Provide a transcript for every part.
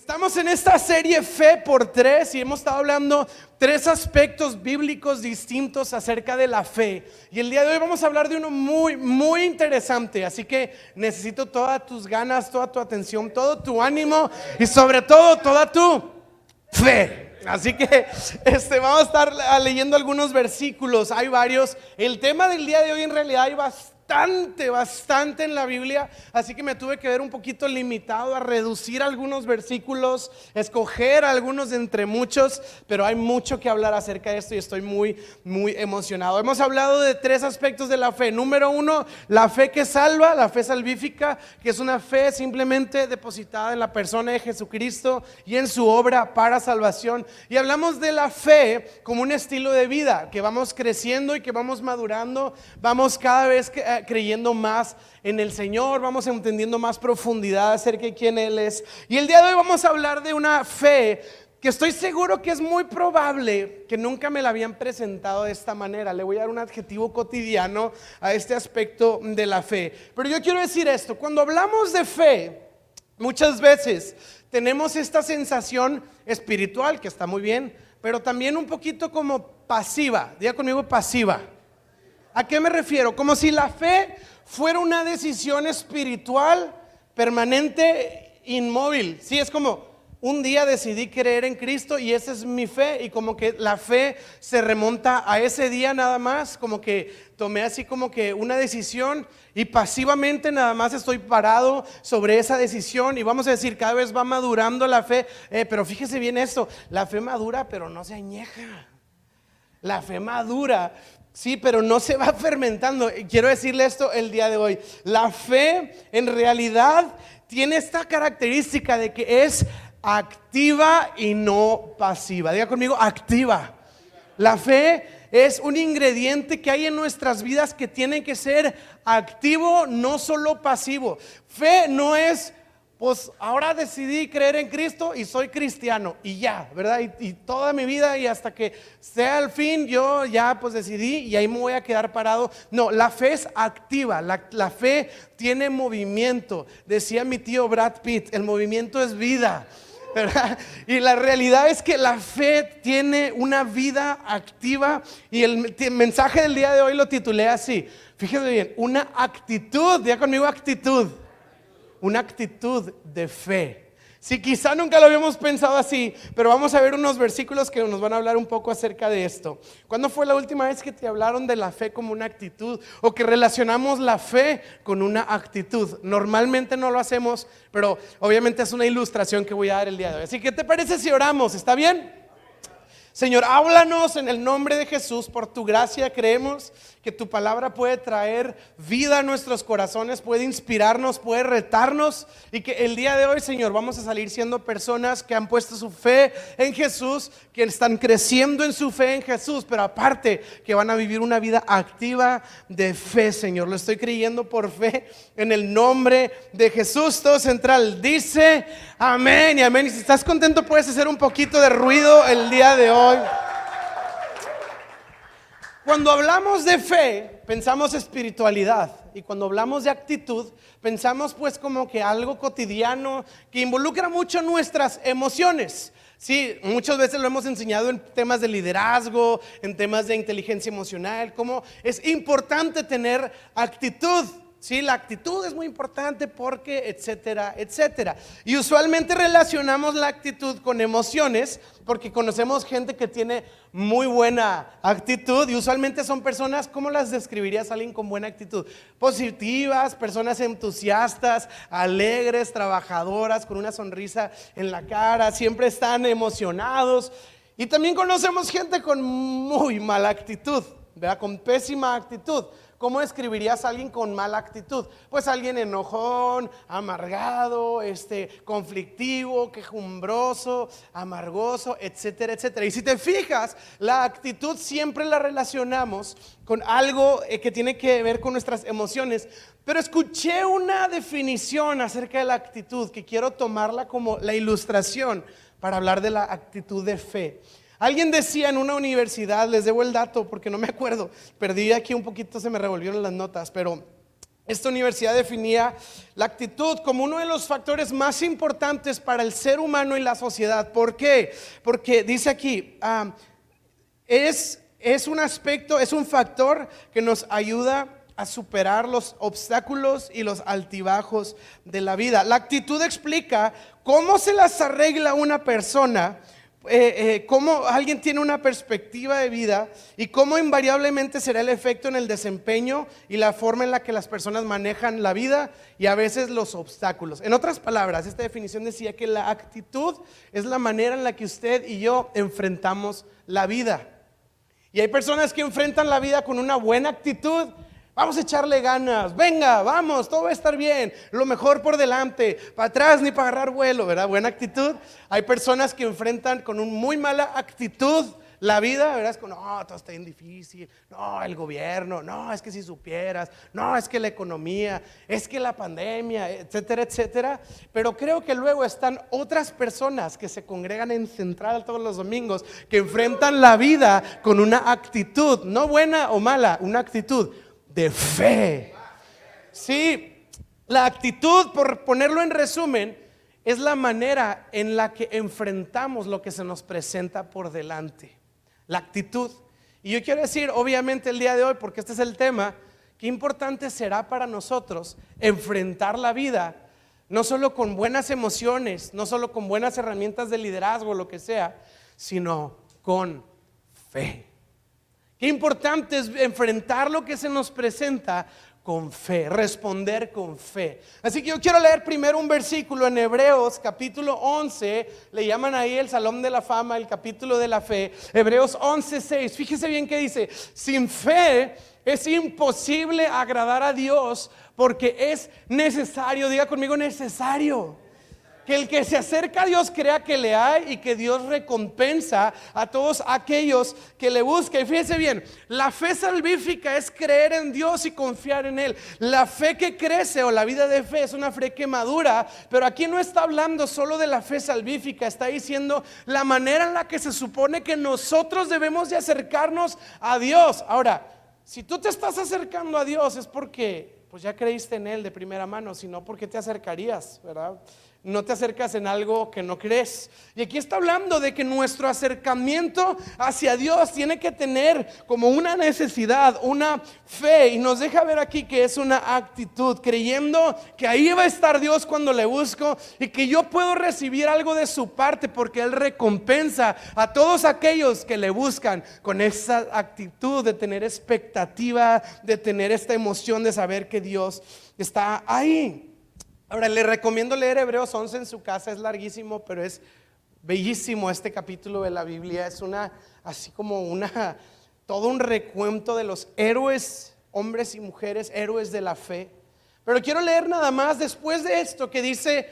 Estamos en esta serie Fe por tres y hemos estado hablando tres aspectos bíblicos distintos acerca de la fe. Y el día de hoy vamos a hablar de uno muy, muy interesante. Así que necesito todas tus ganas, toda tu atención, todo tu ánimo y sobre todo toda tu fe. Así que este, vamos a estar leyendo algunos versículos, hay varios. El tema del día de hoy en realidad hay bastante bastante, bastante en la Biblia, así que me tuve que ver un poquito limitado a reducir algunos versículos, escoger algunos entre muchos, pero hay mucho que hablar acerca de esto y estoy muy, muy emocionado. Hemos hablado de tres aspectos de la fe. Número uno, la fe que salva, la fe salvífica, que es una fe simplemente depositada en la persona de Jesucristo y en su obra para salvación. Y hablamos de la fe como un estilo de vida, que vamos creciendo y que vamos madurando, vamos cada vez que creyendo más en el Señor, vamos entendiendo más profundidad acerca de quién Él es. Y el día de hoy vamos a hablar de una fe que estoy seguro que es muy probable que nunca me la habían presentado de esta manera. Le voy a dar un adjetivo cotidiano a este aspecto de la fe. Pero yo quiero decir esto, cuando hablamos de fe, muchas veces tenemos esta sensación espiritual, que está muy bien, pero también un poquito como pasiva. Diga conmigo pasiva. ¿A qué me refiero? Como si la fe fuera una decisión espiritual permanente, inmóvil. Sí, es como un día decidí creer en Cristo y esa es mi fe y como que la fe se remonta a ese día nada más, como que tomé así como que una decisión y pasivamente nada más estoy parado sobre esa decisión y vamos a decir, cada vez va madurando la fe, eh, pero fíjese bien esto, la fe madura pero no se añeja. La fe madura, Sí, pero no se va fermentando. Quiero decirle esto el día de hoy. La fe en realidad tiene esta característica de que es activa y no pasiva. Diga conmigo, activa. La fe es un ingrediente que hay en nuestras vidas que tiene que ser activo, no solo pasivo. Fe no es pues ahora decidí creer en Cristo y soy cristiano y ya, ¿verdad? Y, toda mi vida y hasta que sea el fin yo ya pues decidí y ahí me voy a quedar parado. No, la fe es activa, la, fe tiene movimiento. Decía mi tío Brad Pitt, el movimiento es vida. ¿verdad? Y la realidad es que la fe tiene una vida activa y el mensaje del día de hoy lo titulé así. Fíjese bien, una actitud, ya conmigo actitud una actitud de fe. Si quizá nunca lo habíamos pensado así, pero vamos a ver unos versículos que nos van a hablar un poco acerca de esto. ¿Cuándo fue la última vez que te hablaron de la fe como una actitud o que relacionamos la fe con una actitud? Normalmente no lo hacemos, pero obviamente es una ilustración que voy a dar el día de hoy. Así que, ¿te parece si oramos? ¿Está bien? Señor, háblanos en el nombre de Jesús. Por tu gracia creemos que tu palabra puede traer vida a nuestros corazones, puede inspirarnos, puede retarnos y que el día de hoy, Señor, vamos a salir siendo personas que han puesto su fe en Jesús, que están creciendo en su fe en Jesús, pero aparte que van a vivir una vida activa de fe, Señor. Lo estoy creyendo por fe en el nombre de Jesús. Todo central dice amén y amén. Y si estás contento, puedes hacer un poquito de ruido el día de hoy. Cuando hablamos de fe, pensamos espiritualidad. Y cuando hablamos de actitud, pensamos pues como que algo cotidiano que involucra mucho nuestras emociones. Sí, muchas veces lo hemos enseñado en temas de liderazgo, en temas de inteligencia emocional, como es importante tener actitud. Sí, la actitud es muy importante porque, etcétera, etcétera. Y usualmente relacionamos la actitud con emociones porque conocemos gente que tiene muy buena actitud y usualmente son personas, ¿cómo las describirías a alguien con buena actitud? Positivas, personas entusiastas, alegres, trabajadoras, con una sonrisa en la cara, siempre están emocionados. Y también conocemos gente con muy mala actitud, ¿verdad? Con pésima actitud. ¿Cómo escribirías a alguien con mala actitud? Pues alguien enojón, amargado, este, conflictivo, quejumbroso, amargoso, etcétera, etcétera. Y si te fijas, la actitud siempre la relacionamos con algo eh, que tiene que ver con nuestras emociones. Pero escuché una definición acerca de la actitud que quiero tomarla como la ilustración para hablar de la actitud de fe. Alguien decía en una universidad, les debo el dato porque no me acuerdo, perdí aquí un poquito, se me revolvieron las notas, pero esta universidad definía la actitud como uno de los factores más importantes para el ser humano y la sociedad. ¿Por qué? Porque dice aquí, ah, es, es un aspecto, es un factor que nos ayuda a superar los obstáculos y los altibajos de la vida. La actitud explica cómo se las arregla una persona eh, eh, cómo alguien tiene una perspectiva de vida y cómo invariablemente será el efecto en el desempeño y la forma en la que las personas manejan la vida y a veces los obstáculos. En otras palabras, esta definición decía que la actitud es la manera en la que usted y yo enfrentamos la vida. Y hay personas que enfrentan la vida con una buena actitud Vamos a echarle ganas. Venga, vamos, todo va a estar bien. Lo mejor por delante. Para atrás ni para agarrar vuelo, ¿verdad? Buena actitud. Hay personas que enfrentan con una muy mala actitud la vida, ¿verdad? Es como, no, todo está bien difícil. No, el gobierno. No, es que si supieras. No, es que la economía. Es que la pandemia, etcétera, etcétera. Pero creo que luego están otras personas que se congregan en Central todos los domingos, que enfrentan la vida con una actitud, no buena o mala, una actitud de fe. Sí, la actitud, por ponerlo en resumen, es la manera en la que enfrentamos lo que se nos presenta por delante. La actitud. Y yo quiero decir, obviamente el día de hoy, porque este es el tema, qué importante será para nosotros enfrentar la vida, no solo con buenas emociones, no solo con buenas herramientas de liderazgo, lo que sea, sino con fe. Qué importante es enfrentar lo que se nos presenta con fe, responder con fe. Así que yo quiero leer primero un versículo en Hebreos capítulo 11, le llaman ahí el Salón de la Fama, el capítulo de la fe, Hebreos 11, 6. Fíjese bien que dice, sin fe es imposible agradar a Dios porque es necesario, diga conmigo necesario que el que se acerca a Dios crea que le hay y que Dios recompensa a todos aquellos que le buscan. Y fíjense bien, la fe salvífica es creer en Dios y confiar en Él. La fe que crece o la vida de fe es una fe que madura, pero aquí no está hablando solo de la fe salvífica, está diciendo la manera en la que se supone que nosotros debemos de acercarnos a Dios. Ahora, si tú te estás acercando a Dios es porque pues ya creíste en Él de primera mano, sino porque te acercarías, ¿verdad? No te acercas en algo que no crees. Y aquí está hablando de que nuestro acercamiento hacia Dios tiene que tener como una necesidad, una fe. Y nos deja ver aquí que es una actitud, creyendo que ahí va a estar Dios cuando le busco y que yo puedo recibir algo de su parte porque Él recompensa a todos aquellos que le buscan con esa actitud de tener expectativa, de tener esta emoción de saber que Dios está ahí. Ahora, le recomiendo leer Hebreos 11 en su casa, es larguísimo, pero es bellísimo este capítulo de la Biblia. Es una, así como una, todo un recuento de los héroes, hombres y mujeres, héroes de la fe. Pero quiero leer nada más después de esto que dice,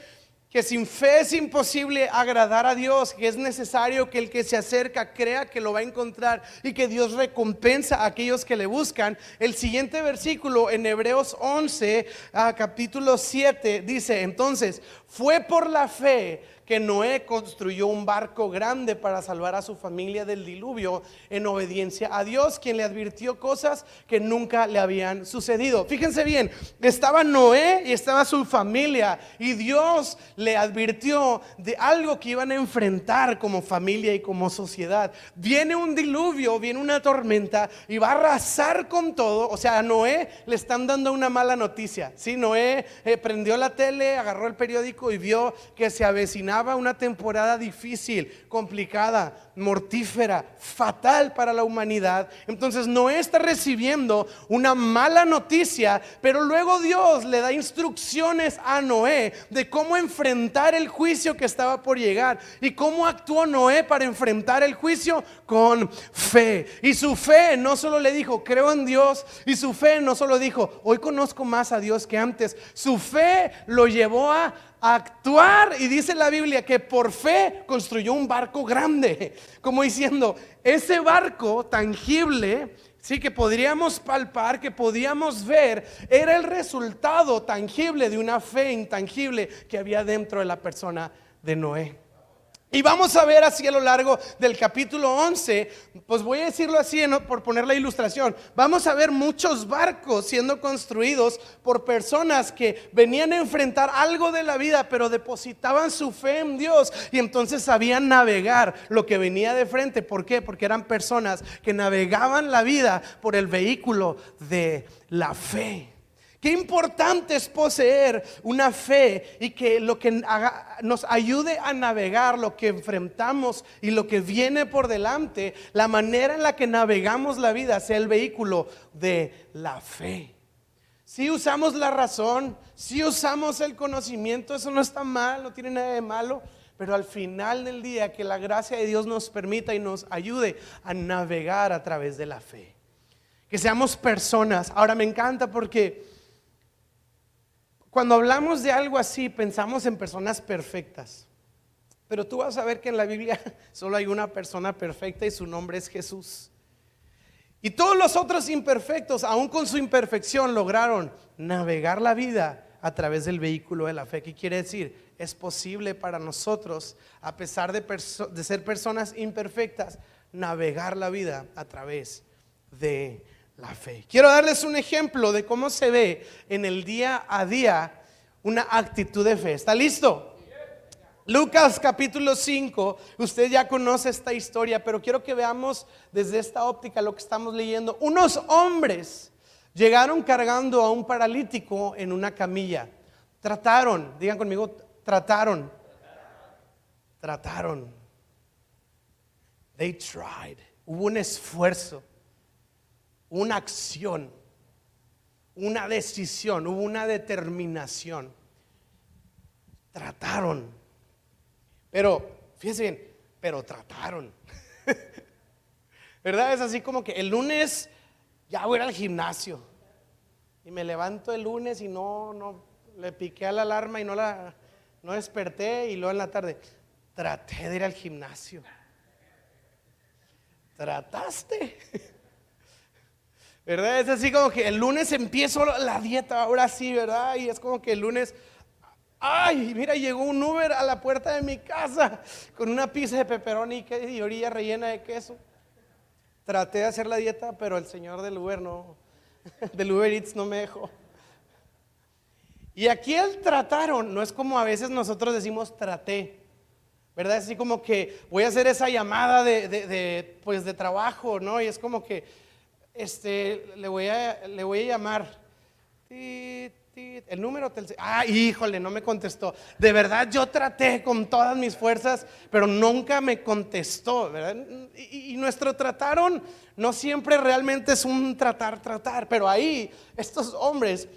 que sin fe es imposible agradar a Dios, que es necesario que el que se acerca crea que lo va a encontrar y que Dios recompensa a aquellos que le buscan. El siguiente versículo en Hebreos 11, ah, capítulo 7, dice, entonces, fue por la fe que Noé construyó un barco grande para salvar a su familia del diluvio en obediencia a Dios, quien le advirtió cosas que nunca le habían sucedido. Fíjense bien, estaba Noé y estaba su familia y Dios le advirtió de algo que iban a enfrentar como familia y como sociedad. Viene un diluvio, viene una tormenta y va a arrasar con todo. O sea, a Noé le están dando una mala noticia. Sí, Noé eh, prendió la tele, agarró el periódico y vio que se avecinaba una temporada difícil, complicada, mortífera, fatal para la humanidad. Entonces Noé está recibiendo una mala noticia, pero luego Dios le da instrucciones a Noé de cómo enfrentar el juicio que estaba por llegar. ¿Y cómo actuó Noé para enfrentar el juicio? Con fe. Y su fe no solo le dijo, creo en Dios, y su fe no solo dijo, hoy conozco más a Dios que antes, su fe lo llevó a actuar. Y dice la Biblia que por fe construyó un barco grande, como diciendo, ese barco tangible, sí, que podríamos palpar, que podíamos ver, era el resultado tangible de una fe intangible que había dentro de la persona de Noé. Y vamos a ver así a lo largo del capítulo 11, pues voy a decirlo así por poner la ilustración, vamos a ver muchos barcos siendo construidos por personas que venían a enfrentar algo de la vida, pero depositaban su fe en Dios y entonces sabían navegar lo que venía de frente. ¿Por qué? Porque eran personas que navegaban la vida por el vehículo de la fe. Qué importante es poseer una fe y que lo que nos ayude a navegar lo que enfrentamos y lo que viene por delante, la manera en la que navegamos la vida sea el vehículo de la fe. Si usamos la razón, si usamos el conocimiento, eso no está mal, no tiene nada de malo, pero al final del día que la gracia de Dios nos permita y nos ayude a navegar a través de la fe. Que seamos personas. Ahora me encanta porque cuando hablamos de algo así, pensamos en personas perfectas. Pero tú vas a ver que en la Biblia solo hay una persona perfecta y su nombre es Jesús. Y todos los otros imperfectos, aún con su imperfección, lograron navegar la vida a través del vehículo de la fe. ¿Qué quiere decir? Es posible para nosotros, a pesar de, de ser personas imperfectas, navegar la vida a través de la fe. Quiero darles un ejemplo de cómo se ve en el día a día una actitud de fe. ¿Está listo? Lucas capítulo 5, usted ya conoce esta historia, pero quiero que veamos desde esta óptica lo que estamos leyendo. Unos hombres llegaron cargando a un paralítico en una camilla. Trataron, digan conmigo, trataron. Trataron. They tried. Hubo un esfuerzo una acción, una decisión, hubo una determinación. Trataron. Pero, fíjense bien, pero trataron. ¿Verdad? Es así como que el lunes ya voy al gimnasio. Y me levanto el lunes y no, no, le piqué a la alarma y no la, no desperté. Y luego en la tarde, traté de ir al gimnasio. ¿Trataste? ¿verdad? Es así como que el lunes empiezo la dieta, ahora sí, ¿verdad? Y es como que el lunes, ay, mira, llegó un Uber a la puerta de mi casa con una pizza de pepperoni y orilla rellena de queso. Traté de hacer la dieta, pero el señor del Uber no, del Uber Eats no me dejó. Y aquí el trataron, no es como a veces nosotros decimos traté, ¿verdad? Es así como que voy a hacer esa llamada de, de, pues de trabajo, ¿no? Y es como que este, le voy a, le voy a llamar. El número, ah, híjole, no me contestó. De verdad, yo traté con todas mis fuerzas, pero nunca me contestó. Y, y, nuestro trataron no siempre realmente es un tratar, tratar, pero ahí estos hombres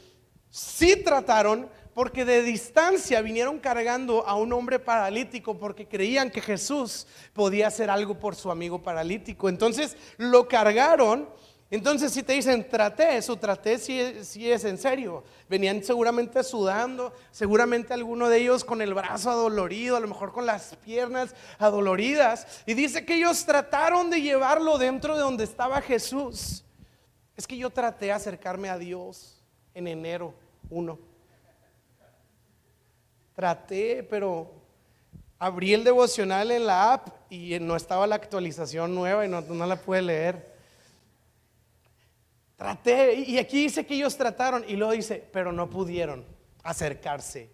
sí trataron porque de distancia vinieron cargando a un hombre paralítico porque creían que Jesús podía hacer algo por su amigo paralítico. Entonces lo cargaron entonces, si te dicen traté, eso traté si, es en serio. Venían seguramente sudando, seguramente alguno de ellos con el brazo adolorido, a lo mejor con las piernas adoloridas. Y dice que ellos trataron de llevarlo dentro de donde estaba Jesús. Es que yo traté de acercarme a Dios en enero 1. Traté, pero abrí el devocional en la app y no estaba la actualización nueva y no, no la pude leer. Traté, y aquí dice que ellos trataron, y luego dice, pero no pudieron acercarse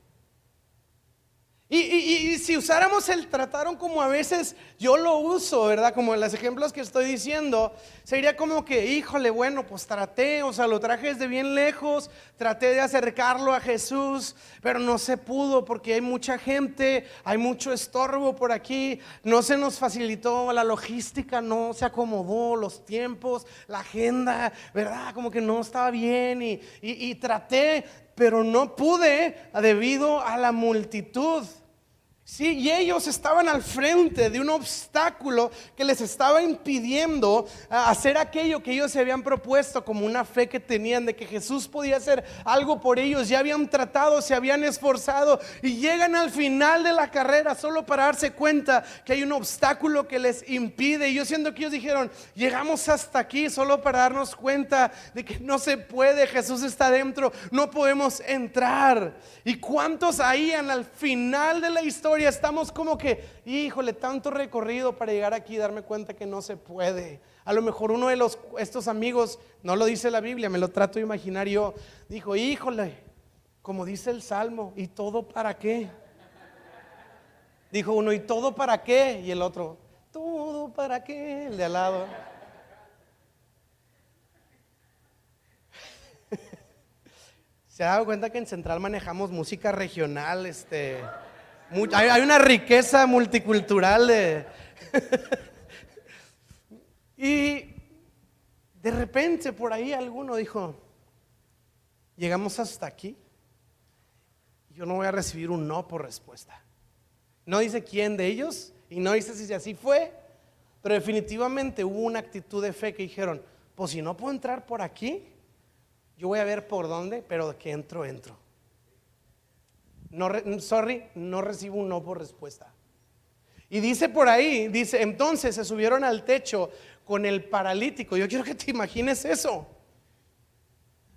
y, si usáramos el trataron como a veces yo lo uso, ¿verdad? Como en los ejemplos que estoy diciendo, sería como que, híjole, bueno, pues traté, o sea, lo traje desde bien lejos, traté de acercarlo a Jesús, pero no se pudo porque hay mucha gente, hay mucho estorbo por aquí, no se nos facilitó la logística, no se acomodó los tiempos, la agenda, ¿verdad? Como que no estaba bien y, y traté, pero no pude debido a la multitud. Sí, y ellos estaban al frente de un obstáculo que les estaba impidiendo ah, hacer aquello que ellos se habían propuesto como una fe que tenían de que Jesús podía hacer algo por ellos. Ya habían tratado, se habían esforzado y llegan al final de la carrera solo para darse cuenta que hay un obstáculo que les impide. Y yo siento que ellos dijeron, llegamos hasta aquí solo para darnos cuenta de que no se puede, Jesús está dentro, no podemos entrar. ¿Y cuántos ahí al final de la historia? Historia estamos como que, híjole, tanto recorrido para llegar aquí y darme cuenta que no se puede. A lo mejor uno de los, estos amigos, no lo dice la Biblia, me lo trato de imaginar yo, dijo, híjole, como dice el Salmo, ¿y todo para qué? Dijo uno, ¿y todo para qué? Y el otro, ¿todo para qué? El de al lado. Se ha dado cuenta que en Central manejamos música regional, este, hay, una riqueza multicultural y de repente por ahí alguno dijo, llegamos hasta aquí, yo no voy a recibir un no por respuesta. No dice quién de ellos y no dice si así fue, pero definitivamente hubo una actitud de fe que dijeron, pues si no puedo entrar por aquí, yo voy a ver por dónde, pero que entro, entro. No, sorry, no recibo un no por respuesta. Y dice por ahí, dice, entonces se subieron al techo con el paralítico. Yo quiero que te imagines eso.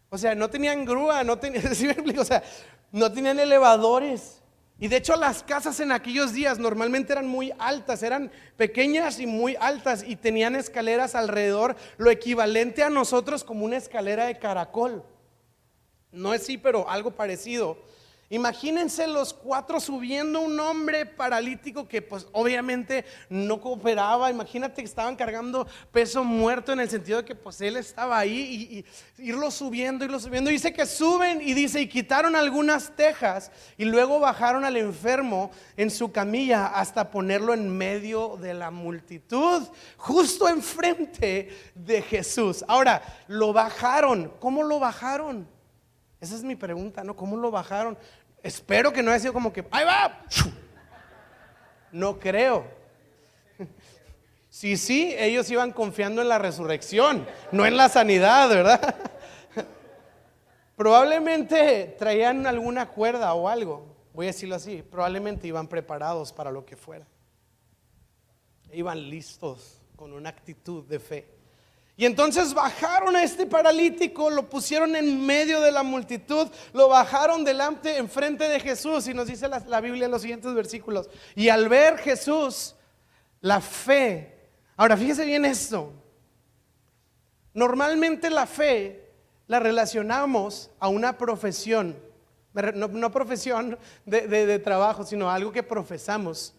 O sea, no tenían grúa, no tenían, no tenían elevadores. Y de hecho las casas en aquellos días normalmente eran muy altas, eran pequeñas y muy altas y tenían escaleras alrededor, lo equivalente a nosotros como una escalera de caracol. No es sí, pero algo parecido. Imagínense los cuatro subiendo un hombre paralítico que pues obviamente no cooperaba. Imagínate que estaban cargando peso muerto en el sentido de que pues él estaba ahí y, irlo subiendo, irlo subiendo. Dice que suben y dice y quitaron algunas tejas y luego bajaron al enfermo en su camilla hasta ponerlo en medio de la multitud, justo enfrente de Jesús. Ahora, lo bajaron. ¿Cómo lo bajaron? Esa es mi pregunta, ¿no? ¿Cómo lo bajaron? Espero que no haya sido como que, ¡ahí va! No creo. Sí, sí, ellos iban confiando en la resurrección, no en la sanidad, ¿verdad? Probablemente traían alguna cuerda o algo, voy a decirlo así, probablemente iban preparados para lo que fuera. Iban listos con una actitud de fe. Y entonces bajaron a este paralítico, lo pusieron en medio de la multitud, lo bajaron delante, enfrente de Jesús. Y nos dice la, Biblia en los siguientes versículos. Y al ver Jesús, la fe. Ahora fíjese bien esto. Normalmente la fe la relacionamos a una profesión. No, profesión de, de trabajo, sino algo que profesamos.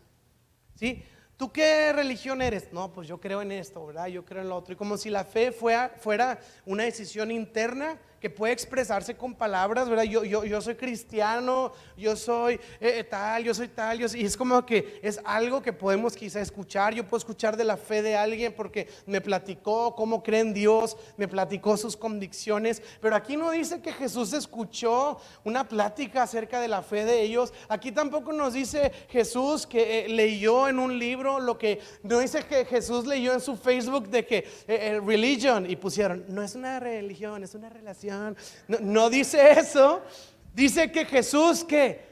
¿Sí? ¿Tú qué religión eres? No, pues yo creo en esto, ¿verdad? Yo creo en lo otro. Y como si la fe fuera, fuera una decisión interna que puede expresarse con palabras, ¿verdad? Yo, yo, yo soy cristiano, yo soy eh, eh, tal, yo soy tal, y es como que es algo que podemos quizá escuchar. Yo puedo escuchar de la fe de alguien porque me platicó cómo cree en Dios, me platicó sus convicciones, pero aquí no dice que Jesús escuchó una plática acerca de la fe de ellos. Aquí tampoco nos dice Jesús que eh, leyó en un libro lo que, no dice que Jesús leyó en su Facebook de que religion y pusieron, no es una religión, es una relación no, dice eso. Dice que Jesús que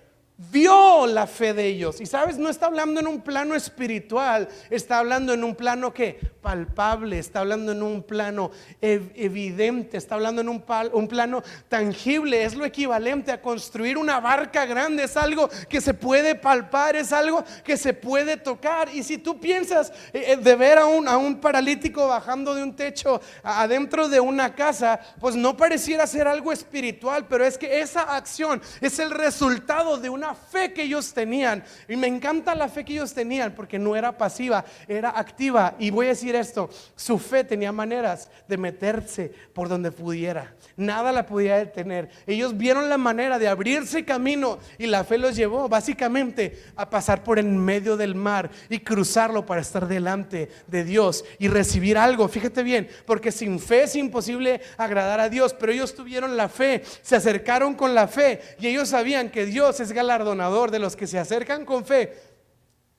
vio la fe de ellos. Y sabes, no está hablando en un plano espiritual, está hablando en un plano que palpable, está hablando en un plano evidente, está hablando en un, plano tangible. Es lo equivalente a construir una barca grande, es algo que se puede palpar, es algo que se puede tocar. Y si tú piensas eh, eh, de ver a un, a un paralítico bajando de un techo adentro de una casa, pues no pareciera ser algo espiritual, pero es que esa acción es el resultado de una fe que ellos tenían. Y me encanta la fe que ellos tenían porque no era pasiva, era activa. Y voy a decir esto, su fe tenía maneras de meterse por donde pudiera. Nada la podía detener. Ellos vieron la manera de abrirse camino y la fe los llevó básicamente a pasar por en medio del mar y cruzarlo para estar delante de Dios y recibir algo. Fíjate bien, porque sin fe es imposible agradar a Dios, pero ellos tuvieron la fe, se acercaron con la fe y ellos sabían que Dios es galardonado donador de los que se acercan con fe,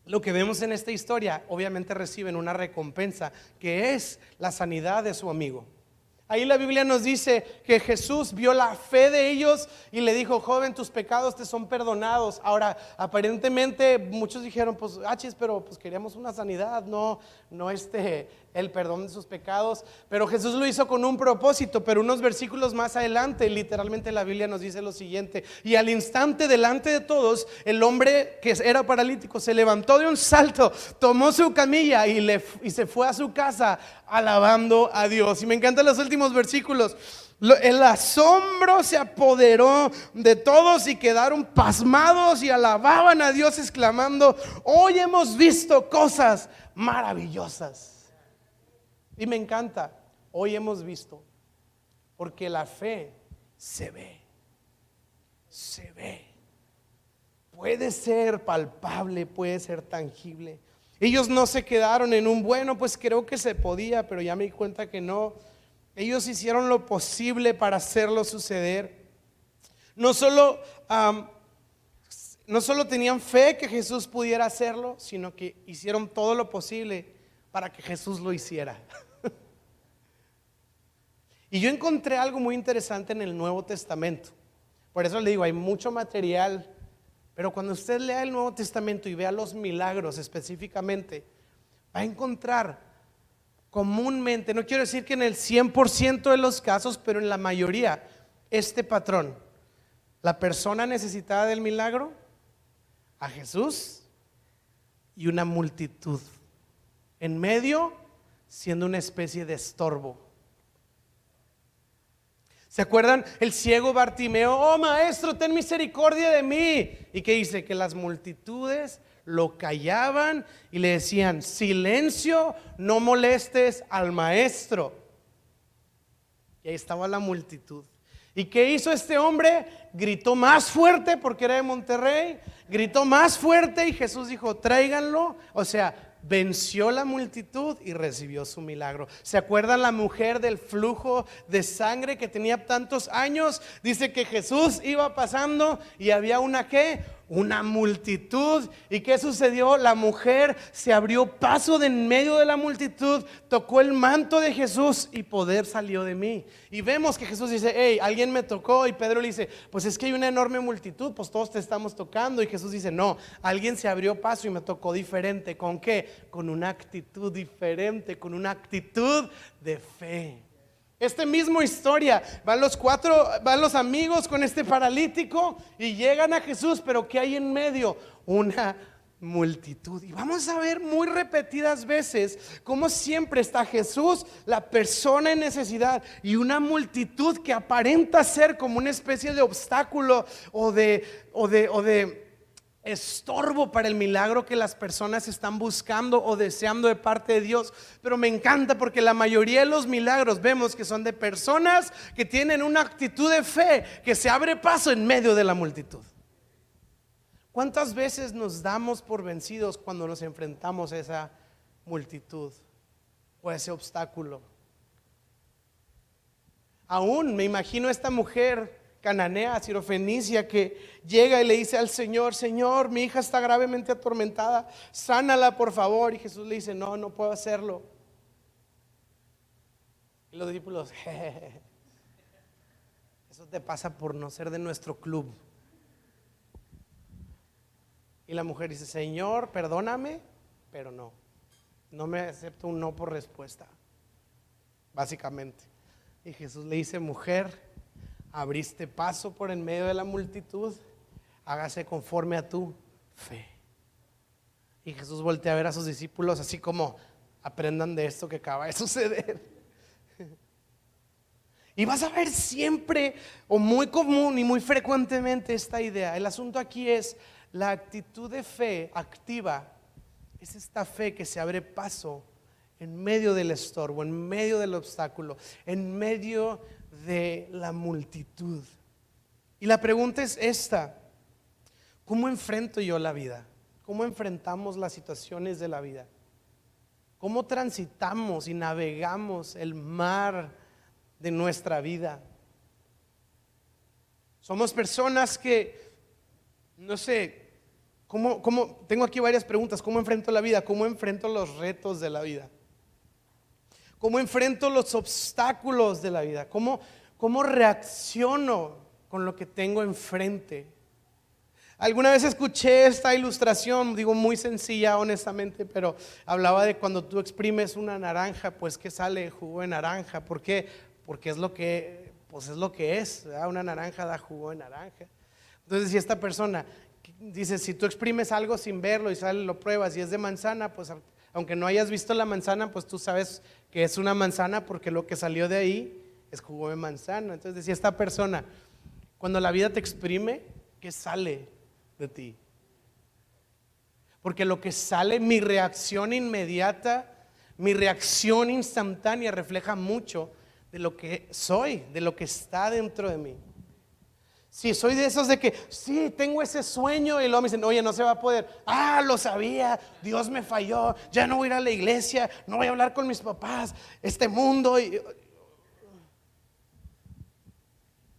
lo que vemos en esta historia, obviamente reciben una recompensa, que es la sanidad de su amigo. Ahí la Biblia nos dice que Jesús vio la fe de ellos y le dijo, joven, tus pecados te son perdonados. Ahora, aparentemente muchos dijeron, pues, achis, pero pues queríamos una sanidad, no, no este, el perdón de sus pecados. Pero Jesús lo hizo con un propósito, pero unos versículos más adelante, literalmente la Biblia nos dice lo siguiente. Y al instante, delante de todos, el hombre que era paralítico se levantó de un salto, tomó su camilla y, le, y se fue a su casa alabando a Dios. Y me encantan los últimos versículos. El asombro se apoderó de todos y quedaron pasmados y alababan a Dios exclamando, hoy hemos visto cosas maravillosas. Y me encanta, hoy hemos visto, porque la fe se ve, se ve. Puede ser palpable, puede ser tangible. Ellos no se quedaron en un bueno, pues creo que se podía, pero ya me di cuenta que no. Ellos hicieron lo posible para hacerlo suceder. No solo, no solo tenían fe que Jesús pudiera hacerlo, sino que hicieron todo lo posible para que Jesús lo hiciera. y yo encontré algo muy interesante en el Nuevo Testamento. Por eso le digo, hay mucho material pero cuando usted lea el Nuevo Testamento y vea los milagros específicamente, va a encontrar comúnmente, no quiero decir que en el 100% de los casos, pero en la mayoría, este patrón. La persona necesitada del milagro, a Jesús y una multitud. En medio, siendo una especie de estorbo. ¿Se acuerdan? El ciego Bartimeo, oh maestro, ten misericordia de mí. ¿Y qué dice? Que las multitudes lo callaban y le decían, silencio, no molestes al maestro. Y ahí estaba la multitud. ¿Y qué hizo este hombre? Gritó más fuerte porque era de Monterrey, gritó más fuerte y Jesús dijo, tráiganlo. O sea, venció la multitud y recibió su milagro. ¿Se acuerdan la mujer del flujo de sangre que tenía tantos años? Dice que Jesús iba pasando y había una que una multitud. ¿Y qué sucedió? La mujer se abrió paso de en medio de la multitud, tocó el manto de Jesús y poder salió de mí. Y vemos que Jesús dice, hey, alguien me tocó. Y Pedro le dice, pues es que hay una enorme multitud, pues todos te estamos tocando. Y Jesús dice, no, alguien se abrió paso y me tocó diferente. ¿Con qué? Con una actitud diferente, con una actitud de fe. Esta misma historia, van los cuatro, van los amigos con este paralítico y llegan a Jesús, pero ¿qué hay en medio? Una multitud. Y vamos a ver muy repetidas veces cómo siempre está Jesús, la persona en necesidad, y una multitud que aparenta ser como una especie de obstáculo o de, o de, o de estorbo para el milagro que las personas están buscando o deseando de parte de Dios. Pero me encanta porque la mayoría de los milagros vemos que son de personas que tienen una actitud de fe, que se abre paso en medio de la multitud. ¿Cuántas veces nos damos por vencidos cuando nos enfrentamos a esa multitud o a ese obstáculo? Aún me imagino esta mujer cananea, sirofenicia, que llega y le dice al Señor, Señor, mi hija está gravemente atormentada, sánala por favor. Y Jesús le dice, no, no puedo hacerlo. Y los discípulos, eso te pasa por no ser de nuestro club. Y la mujer dice, Señor, perdóname, pero no, no me acepto un no por respuesta, básicamente. Y Jesús le dice, mujer, abriste paso por en medio de la multitud, hágase conforme a tu fe. Y Jesús voltea a ver a sus discípulos así como aprendan de esto que acaba de suceder. Y vas a ver siempre o muy común y muy frecuentemente esta idea. El asunto aquí es la actitud de fe activa. Es esta fe que se abre paso en medio del estorbo, en medio del obstáculo, en medio de la multitud. Y la pregunta es esta, ¿cómo enfrento yo la vida? ¿Cómo enfrentamos las situaciones de la vida? ¿Cómo transitamos y navegamos el mar de nuestra vida? Somos personas que, no sé, ¿cómo, tengo aquí varias preguntas, ¿cómo enfrento la vida? ¿Cómo enfrento los retos de la vida? Cómo enfrento los obstáculos de la vida, cómo, cómo reacciono con lo que tengo enfrente. Alguna vez escuché esta ilustración, digo muy sencilla honestamente, pero hablaba de cuando tú exprimes una naranja, pues que sale jugo de naranja. ¿Por qué? Porque es lo que, pues es lo que es, una naranja da jugo de naranja. Entonces, si esta persona dice, si tú exprimes algo sin verlo y sale, lo pruebas y es de manzana, pues aunque no hayas visto la manzana, pues tú sabes que es una manzana porque lo que salió de ahí es jugo de manzana. Entonces decía esta persona, cuando la vida te exprime, ¿qué sale? de ti. Porque lo que sale, mi reacción inmediata, mi reacción instantánea refleja mucho de lo que soy, de lo que está dentro de mí. Si soy de esos de que, sí, tengo ese sueño y luego me dicen, oye, no se va a poder. Ah, lo sabía, Dios me falló, ya no voy a ir a la iglesia, no voy a hablar con mis papás, este mundo.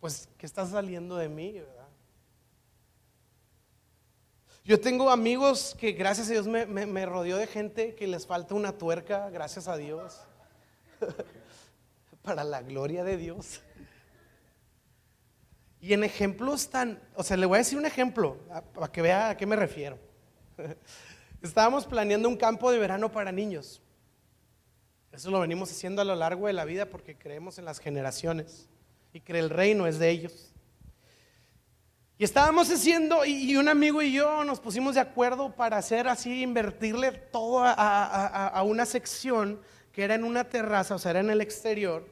Pues, ¿qué está saliendo de mí? Yo tengo amigos que gracias a Dios me, me, rodeó de gente que les falta una tuerca, gracias a Dios. Para la gloria de Dios. Y en ejemplos tan, o sea, le voy a decir un ejemplo para que vea a qué me refiero. Estábamos planeando un campo de verano para niños. Eso lo venimos haciendo a lo largo de la vida porque creemos en las generaciones y que el reino es de ellos. Y estábamos haciendo, y un amigo y yo nos pusimos de acuerdo para hacer así, invertirle todo a, una sección que era en una terraza, o sea, era en el exterior.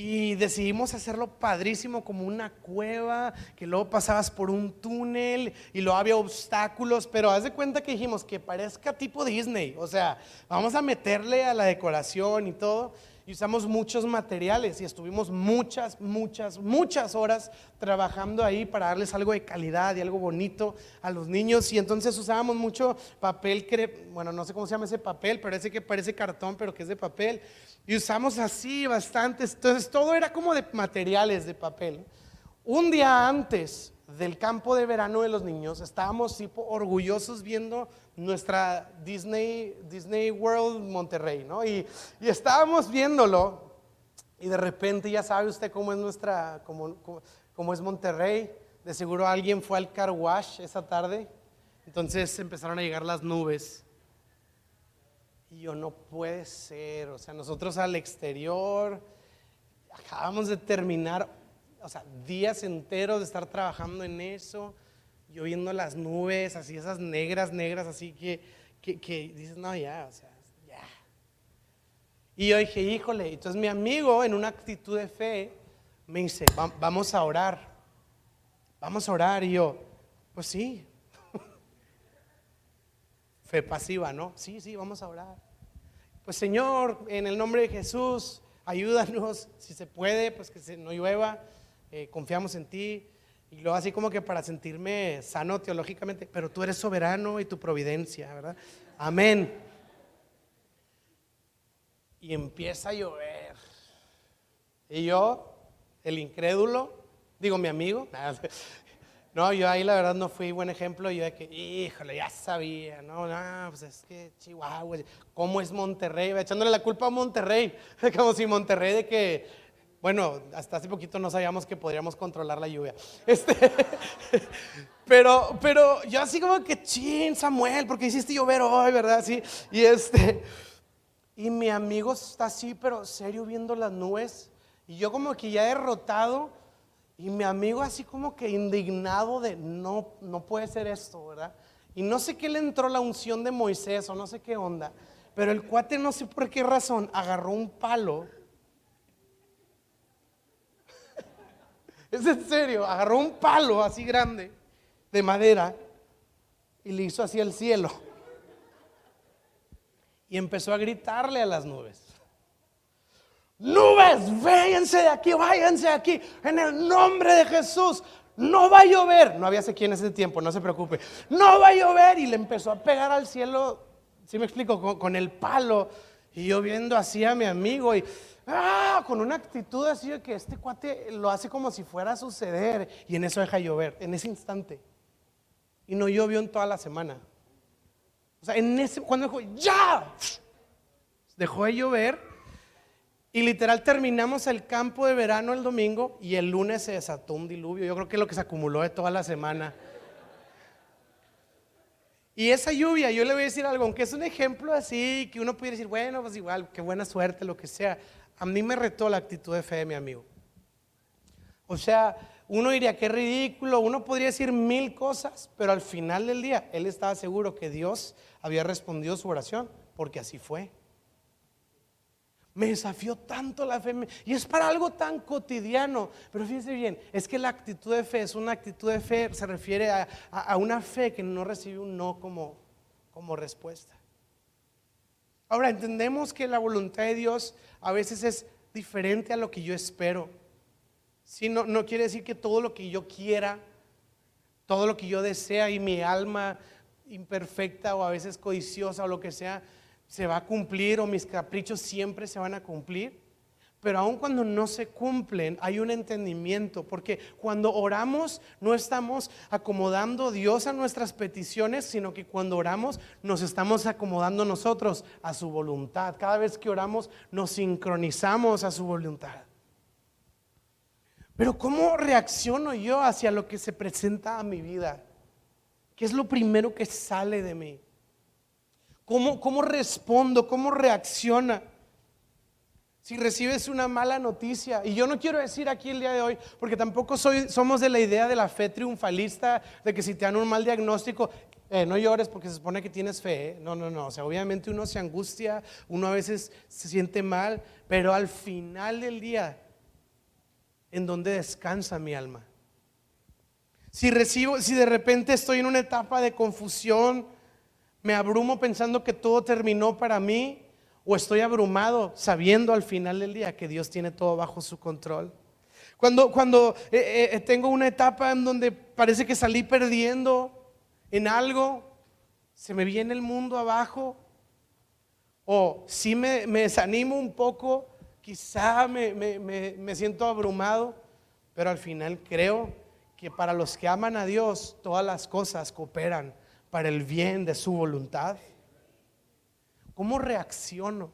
Y decidimos hacerlo padrísimo como una cueva, que luego pasabas por un túnel y luego había obstáculos, pero haz de cuenta que dijimos que parezca tipo Disney, o sea, vamos a meterle a la decoración y todo y usamos muchos materiales y estuvimos muchas, muchas, muchas horas trabajando ahí para darles algo de calidad y algo bonito a los niños. Y entonces usábamos mucho papel, bueno, no sé cómo se llama ese papel, pero ese que parece cartón, pero que es de papel. Y usamos así bastantes. Entonces todo era como de materiales de papel. Un día antes del campo de verano de los niños, estábamos tipo orgullosos viendo nuestra Disney, Disney World Monterrey, ¿no? Y, y estábamos viéndolo y de repente ya sabe usted cómo es nuestra, cómo, cómo, es Monterrey. De seguro alguien fue al car wash esa tarde. Entonces empezaron a llegar las nubes. Y yo, no puede ser. O sea, nosotros al exterior acabamos de terminar o sea, días enteros de estar trabajando en eso, yo viendo las nubes, así esas negras, negras, así que, que, dices, no, ya, o sea, ya. Y yo dije, híjole, entonces mi amigo en una actitud de fe me dice, vamos a orar, vamos a orar. Y yo, pues sí, fe pasiva, ¿no? Sí, sí, vamos a orar. Pues Señor, en el nombre de Jesús, ayúdanos, si se puede, pues que se no llueva eh, confiamos en ti. Y luego así como que para sentirme sano teológicamente, pero tú eres soberano y tu providencia, ¿verdad? Amén. Y empieza a llover. Y yo, el incrédulo, digo mi amigo, no, yo ahí la verdad no fui buen ejemplo, yo de que, híjole, ya sabía, no, no, pues es que Chihuahua, ¿cómo es Monterrey? Echándole la culpa a Monterrey, como si Monterrey de que bueno, hasta hace poquito no sabíamos que podríamos controlar la lluvia. Este, pero, pero yo así como que, chin, Samuel, porque hiciste llover hoy, ¿verdad? Sí, y este, y mi amigo está así, pero serio viendo las nubes. Y yo como que ya derrotado, y mi amigo así como que indignado de, no, no puede ser esto, ¿verdad? Y no sé qué le entró la unción de Moisés o no sé qué onda, pero el cuate no sé por qué razón agarró un palo Es en serio, agarró un palo así grande de madera y le hizo así al cielo. Y empezó a gritarle a las nubes. Nubes, váyanse de aquí, váyanse de aquí, en el nombre de Jesús. No va a llover. No había sequía en ese tiempo, no se preocupe. No va a llover. Y le empezó a pegar al cielo, si me explico, con, con el palo. Y yo viendo así a mi amigo y ¡ah! con una actitud así de que este cuate lo hace como si fuera a suceder y en eso deja llover, en ese instante. Y no llovió en toda la semana. O sea, en ese, cuando dijo, ¡ya! Dejó de llover Y literal terminamos el campo de verano el domingo y el lunes se desató un diluvio. Yo creo que es lo que se acumuló de toda la semana. Y esa lluvia, yo le voy a decir algo, aunque es un ejemplo así, que uno puede decir, bueno, pues igual, qué buena suerte, lo que sea. A mí me retó la actitud de fe de mi amigo. O sea, uno diría, qué ridículo, uno podría decir mil cosas, pero al final del día, él estaba seguro que Dios había respondido su oración, porque así fue. Me desafió tanto la fe. Y es para algo tan cotidiano. Pero fíjense bien, es que la actitud de fe es una actitud de fe, se refiere a, una fe que no recibe un no como, como respuesta. Ahora, entendemos que la voluntad de Dios a veces es diferente a lo que yo espero. Si no, no quiere decir que todo lo que yo quiera, todo lo que yo desea y mi alma imperfecta o a veces codiciosa o lo que sea, se va a cumplir o mis caprichos siempre se van a cumplir. Pero aun cuando no se cumplen, hay un entendimiento, porque cuando oramos no estamos acomodando a Dios a nuestras peticiones, sino que cuando oramos nos estamos acomodando nosotros a su voluntad. Cada vez que oramos nos sincronizamos a su voluntad. Pero ¿cómo reacciono yo hacia lo que se presenta a mi vida? ¿Qué es lo primero que sale de mí? ¿Cómo, respondo? ¿Cómo reacciona? Si recibes una mala noticia, y yo no quiero decir aquí el día de hoy, porque tampoco somos de la idea de la fe triunfalista, de que si te dan un mal diagnóstico, eh, no llores porque se supone que tienes fe. ¿eh? No, no, no. O sea, obviamente uno se angustia, uno a veces se siente mal, pero al final del día, ¿en dónde descansa mi alma? Si recibo, si de repente estoy en una etapa de confusión, me abrumo pensando que todo terminó para mí o estoy abrumado sabiendo al final del día que Dios tiene todo bajo su control. Cuando, cuando eh, eh, eh, tengo una etapa en donde parece que salí perdiendo en algo, se me viene el mundo abajo, o si me, desanimo un poco, quizá me, me siento abrumado, pero al final creo que para los que aman a Dios todas las cosas cooperan para el bien de su voluntad? ¿Cómo reacciono?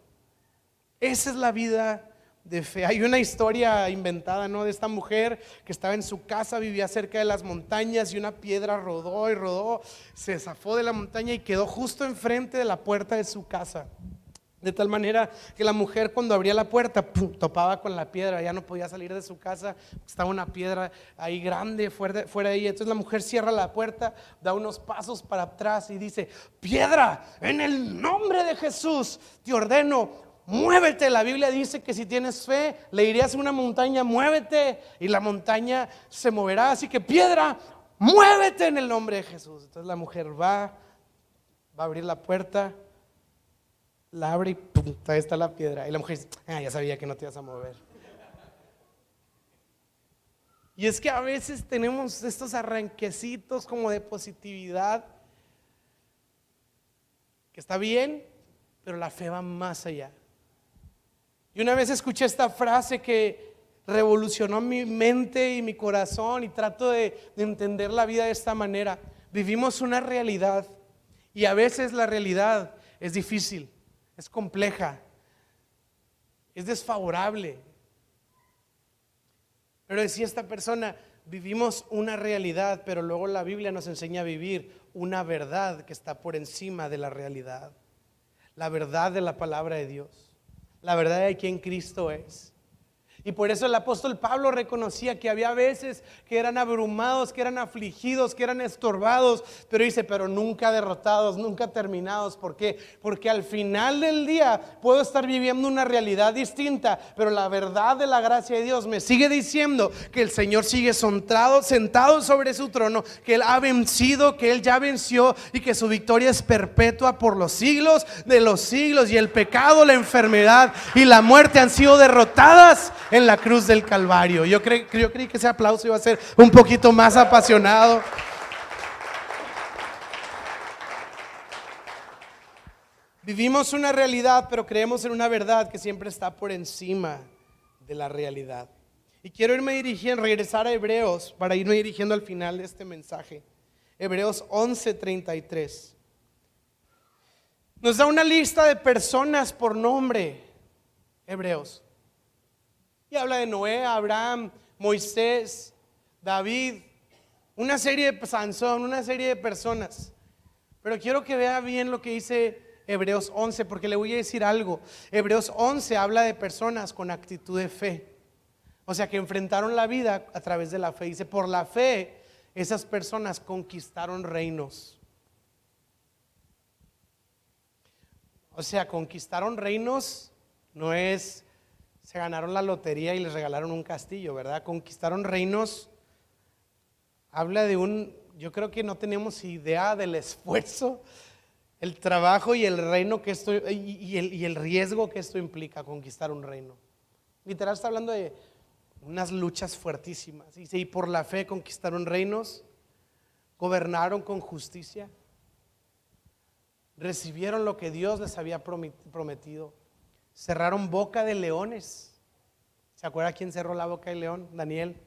Esa es la vida de fe. Hay una historia inventada, ¿no? De esta mujer que estaba en su casa, vivía cerca de las montañas y una piedra rodó y rodó, se zafó de la montaña y quedó justo enfrente de la puerta de su casa. De tal manera que la mujer cuando abría la puerta topaba con la piedra, ya no podía salir de su casa, estaba una piedra ahí grande fuera de ella. Entonces la mujer cierra la puerta, da unos pasos para atrás y dice, piedra, en el nombre de Jesús te ordeno, muévete. La Biblia dice que si tienes fe, le irías a una montaña, muévete y la montaña se moverá. Así que piedra, muévete en el nombre de Jesús. Entonces la mujer va, va a abrir la puerta la abre y ¡pum! ahí está la piedra. Y la mujer dice, ah, ya sabía que no te ibas a mover. Y es que a veces tenemos estos arranquecitos como de positividad, que está bien, pero la fe va más allá. Y una vez escuché esta frase que revolucionó mi mente y mi corazón y trato de, de entender la vida de esta manera. Vivimos una realidad y a veces la realidad es difícil es compleja, es desfavorable. Pero decía esta persona, vivimos una realidad, pero luego la Biblia nos enseña a vivir una verdad que está por encima de la realidad. La verdad de la palabra de Dios. La verdad de quién Cristo es. Y por eso el apóstol Pablo reconocía que había veces que eran abrumados, que eran afligidos, que eran estorbados, pero dice, pero nunca derrotados, nunca terminados. ¿Por qué? Porque al final del día puedo estar viviendo una realidad distinta, pero la verdad de la gracia de Dios me sigue diciendo que el Señor sigue sentado, sentado sobre su trono, que Él ha vencido, que Él ya venció y que su victoria es perpetua por los siglos de los siglos. Y el pecado, la enfermedad y la muerte han sido derrotadas en la cruz del Calvario. Yo, creí, que ese aplauso iba a ser un poquito más apasionado. Vivimos una realidad, pero creemos en una verdad que siempre está por encima de la realidad. Y quiero irme dirigiendo, regresar a Hebreos para irme dirigiendo al final de este mensaje. Hebreos 11:33. Nos da una lista de personas por nombre. Hebreos Y habla de Noé, Abraham, Moisés, David, una serie de Sansón, una serie de personas. Pero quiero que vea bien lo que dice Hebreos 11, porque le voy a decir algo. Hebreos 11 habla de personas con actitud de fe. O sea, que enfrentaron la vida a través de la fe. Dice, por la fe, esas personas conquistaron reinos. O sea, conquistaron reinos no es, se ganaron la lotería y les regalaron un castillo, ¿verdad? Conquistaron reinos. Habla de un, yo creo que no tenemos idea del esfuerzo el trabajo y el reino que esto y, el, y el riesgo que esto implica conquistar un reino. Literal está hablando de unas luchas fuertísimas. Y por la fe conquistaron reinos, gobernaron con justicia, recibieron lo que Dios les había prometido, cerraron boca de leones. ¿Se acuerda quién cerró la boca del león? Daniel.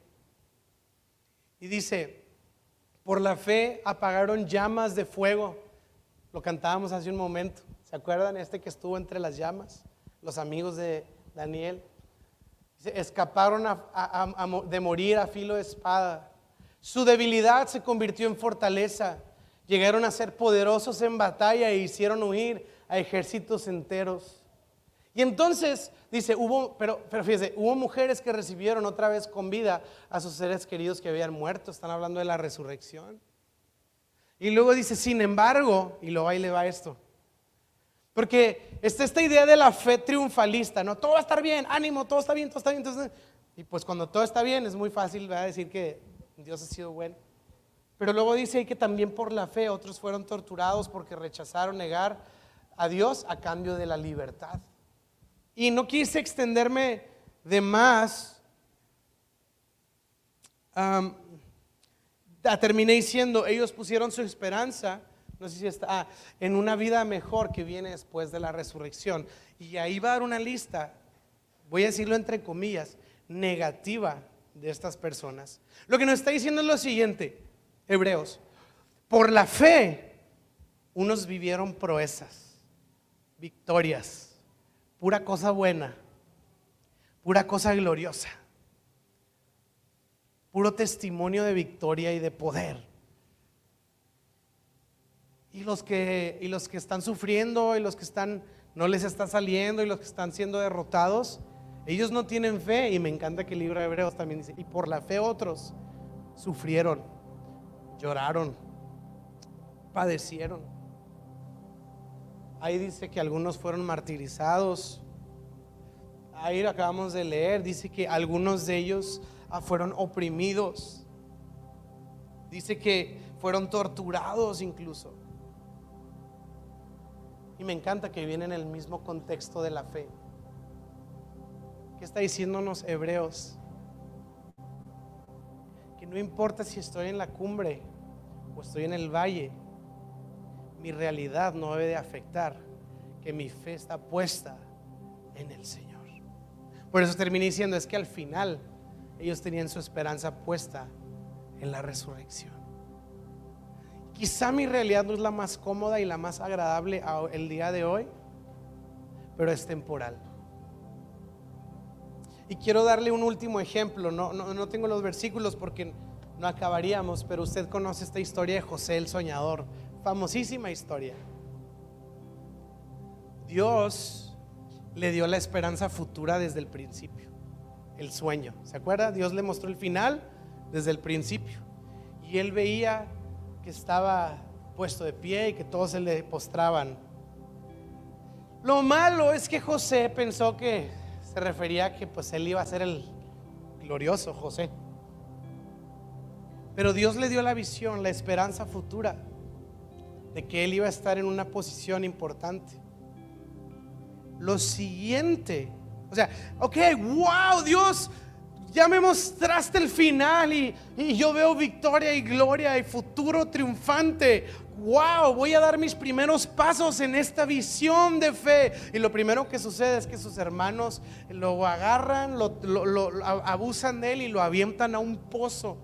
Y dice, por la fe apagaron llamas de fuego lo cantábamos hace un momento. ¿Se acuerdan? Este que estuvo entre las llamas, los amigos de Daniel. Escaparon de morir a filo de espada. Su debilidad se convirtió en fortaleza. Llegaron a ser poderosos en batalla e hicieron huir a ejércitos enteros. Y entonces dice, hubo, pero, pero fíjese, hubo mujeres que recibieron otra vez con vida a sus seres queridos que habían muerto. Están hablando de la resurrección. Y luego dice, sin embargo, y luego ahí le va esto. Porque está esta idea de la fe triunfalista, ¿no? Todo va a estar bien, ánimo, todo está bien, todo está bien. y pues cuando todo está bien es muy fácil decir que Dios ha sido bueno. Pero luego dice que también por la fe otros fueron torturados porque rechazaron negar a Dios a cambio de la libertad. Y no quise extenderme de más terminé diciendo, ellos pusieron su esperanza, no sé si está, ah, en una vida mejor que viene después de la resurrección. Y ahí va a dar una lista, voy a decirlo entre comillas, negativa de estas personas. Lo que nos está diciendo es lo siguiente, Hebreos, por la fe, unos vivieron proezas, victorias, pura cosa buena, pura cosa gloriosa puro testimonio de victoria y de poder. Y los que, y los que están sufriendo y los que están, no les está saliendo y los que están siendo derrotados, ellos no tienen fe. Y me encanta que el libro de Hebreos también dice, y por la fe otros sufrieron, lloraron, padecieron. Ahí dice que algunos fueron martirizados. Ahí lo acabamos de leer, dice que algunos de ellos Ah, fueron oprimidos. Dice que fueron torturados incluso. Y me encanta que viene en el mismo contexto de la fe. ¿Qué está diciéndonos Hebreos? Que no importa si estoy en la cumbre o estoy en el valle, mi realidad no debe de afectar que mi fe está puesta en el Señor. Por eso terminé diciendo, es que al final ellos tenían su esperanza puesta en la resurrección. Quizá mi realidad no es la más cómoda y la más agradable el día de hoy, pero es temporal. Y quiero darle un último ejemplo. No, no, tengo los versículos porque no acabaríamos, pero usted conoce esta historia de José el Soñador. Famosísima historia. Dios le dio la esperanza futura desde el principio el sueño. ¿Se acuerda? Dios le mostró el final desde el principio. Y él veía que estaba puesto de pie y que todos se le postraban. Lo malo es que José pensó que se refería a que pues él iba a ser el glorioso José. Pero Dios le dio la visión, la esperanza futura de que él iba a estar en una posición importante. Lo siguiente o sea, ok, wow, Dios, ya me mostraste el final y, yo veo victoria y gloria y futuro triunfante. Wow, voy a dar mis primeros pasos en esta visión de fe. Y lo primero que sucede es que sus hermanos lo agarran, lo, abusan de él y lo avientan a un pozo.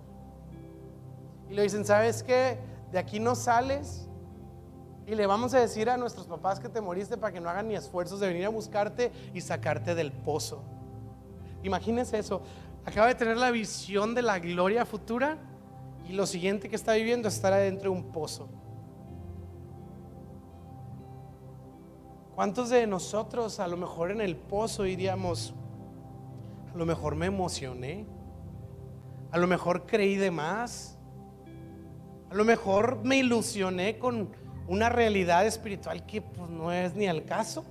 Y le dicen, ¿sabes qué? De aquí no sales y le vamos a decir a nuestros papás que te moriste para que no hagan ni esfuerzos de venir a buscarte y sacarte del pozo. Imagínense eso. Acaba de tener la visión de la gloria futura y lo siguiente que está viviendo es estar adentro de un pozo. ¿Cuántos de nosotros a lo mejor en el pozo diríamos, a lo mejor me emocioné, a lo mejor creí de más, a lo mejor me ilusioné con una realidad espiritual que pues, no es ni al caso?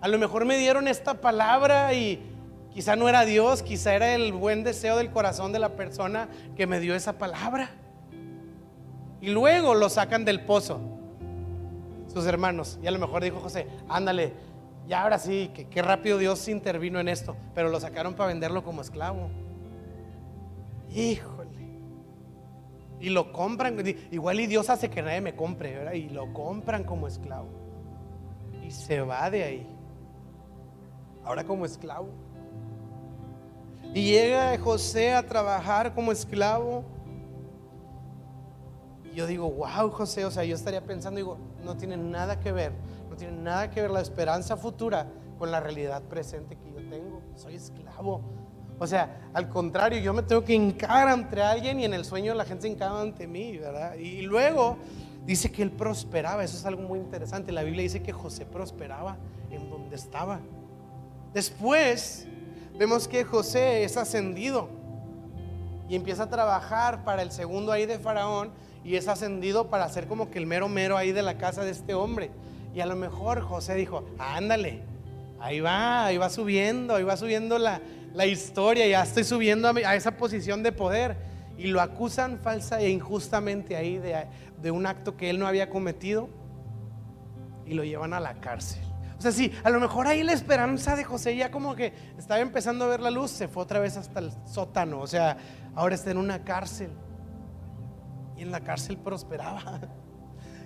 A lo mejor me dieron esta palabra y quizá no era Dios, quizá era el buen deseo del corazón de la persona que me dio esa palabra. Y luego lo sacan del pozo sus hermanos. Y a lo mejor dijo José, ándale, ya ahora sí, que qué rápido Dios intervino en esto, pero lo sacaron para venderlo como esclavo. Híjole. Y lo compran, igual y Dios hace que nadie me compre, ¿verdad? Y lo compran como esclavo. Y se va de ahí. Ahora como esclavo. Y llega José a trabajar como esclavo yo digo, wow, José, o sea, yo estaría pensando, digo, no tiene nada que ver, no tiene nada que ver la esperanza futura con la realidad presente que yo tengo. Soy esclavo. O sea, al contrario, yo me tengo que hincar ante alguien y en el sueño la gente se hincaba ante mí, ¿verdad? Y luego dice que él prosperaba, eso es algo muy interesante. La Biblia dice que José prosperaba en donde estaba. Después vemos que José es ascendido y empieza a trabajar para el segundo ahí de Faraón y es ascendido para ser como que el mero mero ahí de la casa de este hombre. Y a lo mejor José dijo, ándale, ahí va, ahí va subiendo, ahí va subiendo la, historia, ya estoy subiendo a, esa posición de poder. Y lo acusan falsa e injustamente ahí de, de un acto que él no había cometido y lo llevan a la cárcel. O sea, sí, a lo mejor ahí la esperanza de José ya como que estaba empezando a ver la luz, se fue otra vez hasta el sótano, o sea, ahora está en una cárcel y en la cárcel prosperaba.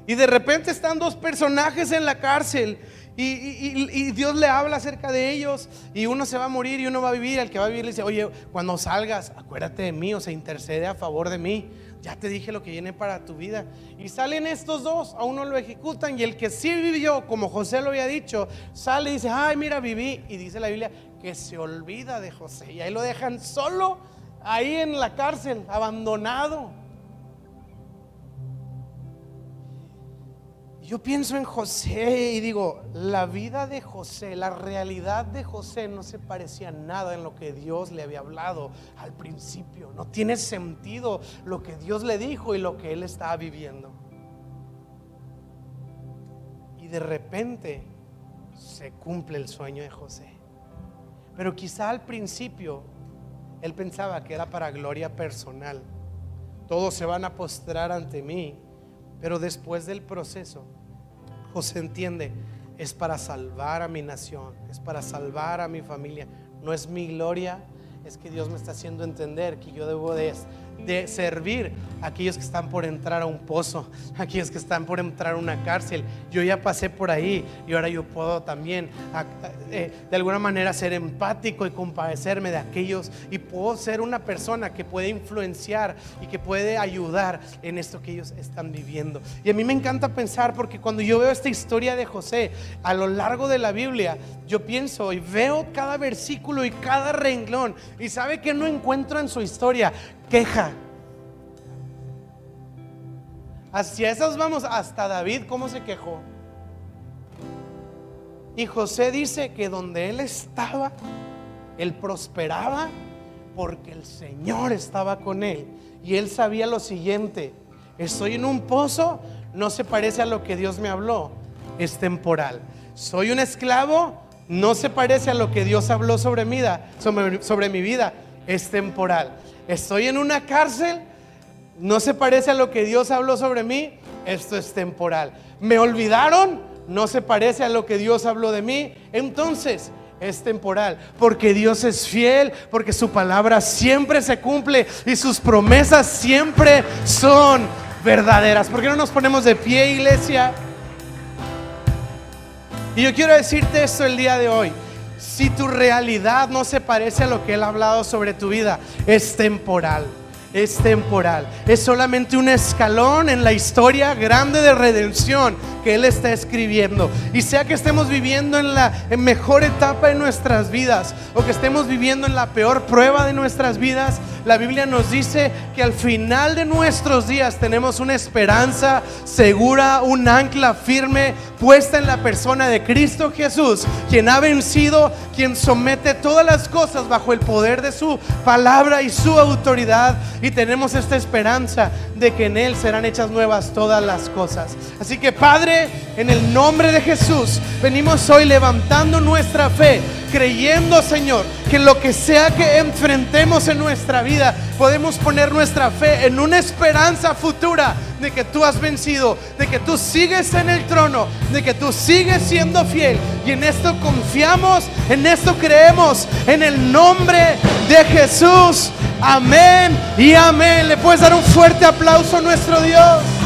Y de repente están dos personajes en la cárcel y, Dios le habla acerca de ellos y uno se va a morir y uno va a vivir. El que va a vivir le dice, oye, cuando salgas, acuérdate de mí o se intercede a favor de mí. Ya te dije lo que viene para tu vida. Y salen estos dos, a uno lo ejecutan y el que sí vivió, como José lo había dicho, sale y dice, ay, mira, viví. Y dice la Biblia que se olvida de José y ahí lo dejan solo, ahí en la cárcel, abandonado. Yo pienso en José y digo, la vida de José, la realidad de José no se parecía nada en lo que Dios le había hablado al principio. No tiene sentido lo que Dios le dijo y lo que él estaba viviendo. Y de repente se cumple el sueño de José. Pero quizá al principio él pensaba que era para gloria personal. Todos se van a postrar ante mí. Pero después del proceso, José entiende, es para salvar a mi nación, es para salvar a mi familia. No es mi gloria, es que Dios me está haciendo entender que yo debo de de servir a aquellos que están por entrar a un pozo, a aquellos que están por entrar a una cárcel. Yo ya pasé por ahí y ahora yo puedo también eh, de alguna manera ser empático y compadecerme de aquellos y puedo ser una persona que puede influenciar y que puede ayudar en esto que ellos están viviendo. Y a mí me encanta pensar porque cuando yo veo esta historia de José a lo largo de la Biblia, yo pienso y veo cada versículo y cada renglón y sabe que no encuentro en su historia queja. Hacia esas vamos, hasta David, ¿cómo se quejó? Y José dice que donde él estaba, él prosperaba porque el Señor estaba con él. Y él sabía lo siguiente, estoy en un pozo, no se parece a lo que Dios me habló, es temporal. Soy un esclavo, no se parece a lo que Dios habló sobre sobre mi vida, es temporal. Estoy en una cárcel, no se parece a lo que Dios habló sobre mí, esto es temporal. Me olvidaron, no se parece a lo que Dios habló de mí, entonces es temporal, porque Dios es fiel, porque su palabra siempre se cumple y sus promesas siempre son verdaderas. ¿Por qué no nos ponemos de pie, iglesia? Y yo quiero decirte esto el día de hoy. Si tu realidad no se parece a lo que Él ha hablado sobre tu vida, es temporal. Es temporal. Es solamente un escalón en la historia grande de redención que Él está escribiendo. Y sea que estemos viviendo en la mejor etapa de nuestras vidas o que estemos viviendo en la peor prueba de nuestras vidas, la Biblia nos dice que al final de nuestros días tenemos una esperanza segura, un ancla firme puesta en la persona de Cristo Jesús, quien ha vencido, quien somete todas las cosas bajo el poder de su palabra y su autoridad. Tenemos esta esperanza de que en Él serán hechas nuevas todas las cosas. Así que Padre, en el nombre de Jesús, venimos hoy levantando nuestra fe, creyendo Señor, que lo que sea que enfrentemos en nuestra vida, podemos poner nuestra fe en una esperanza futura de que tú has vencido, de que tú sigues en el trono, de que tú sigues siendo fiel. Y en esto confiamos, en esto creemos, en el nombre de Jesús. Amén y amén. Le puedes dar un fuerte aplauso a nuestro Dios.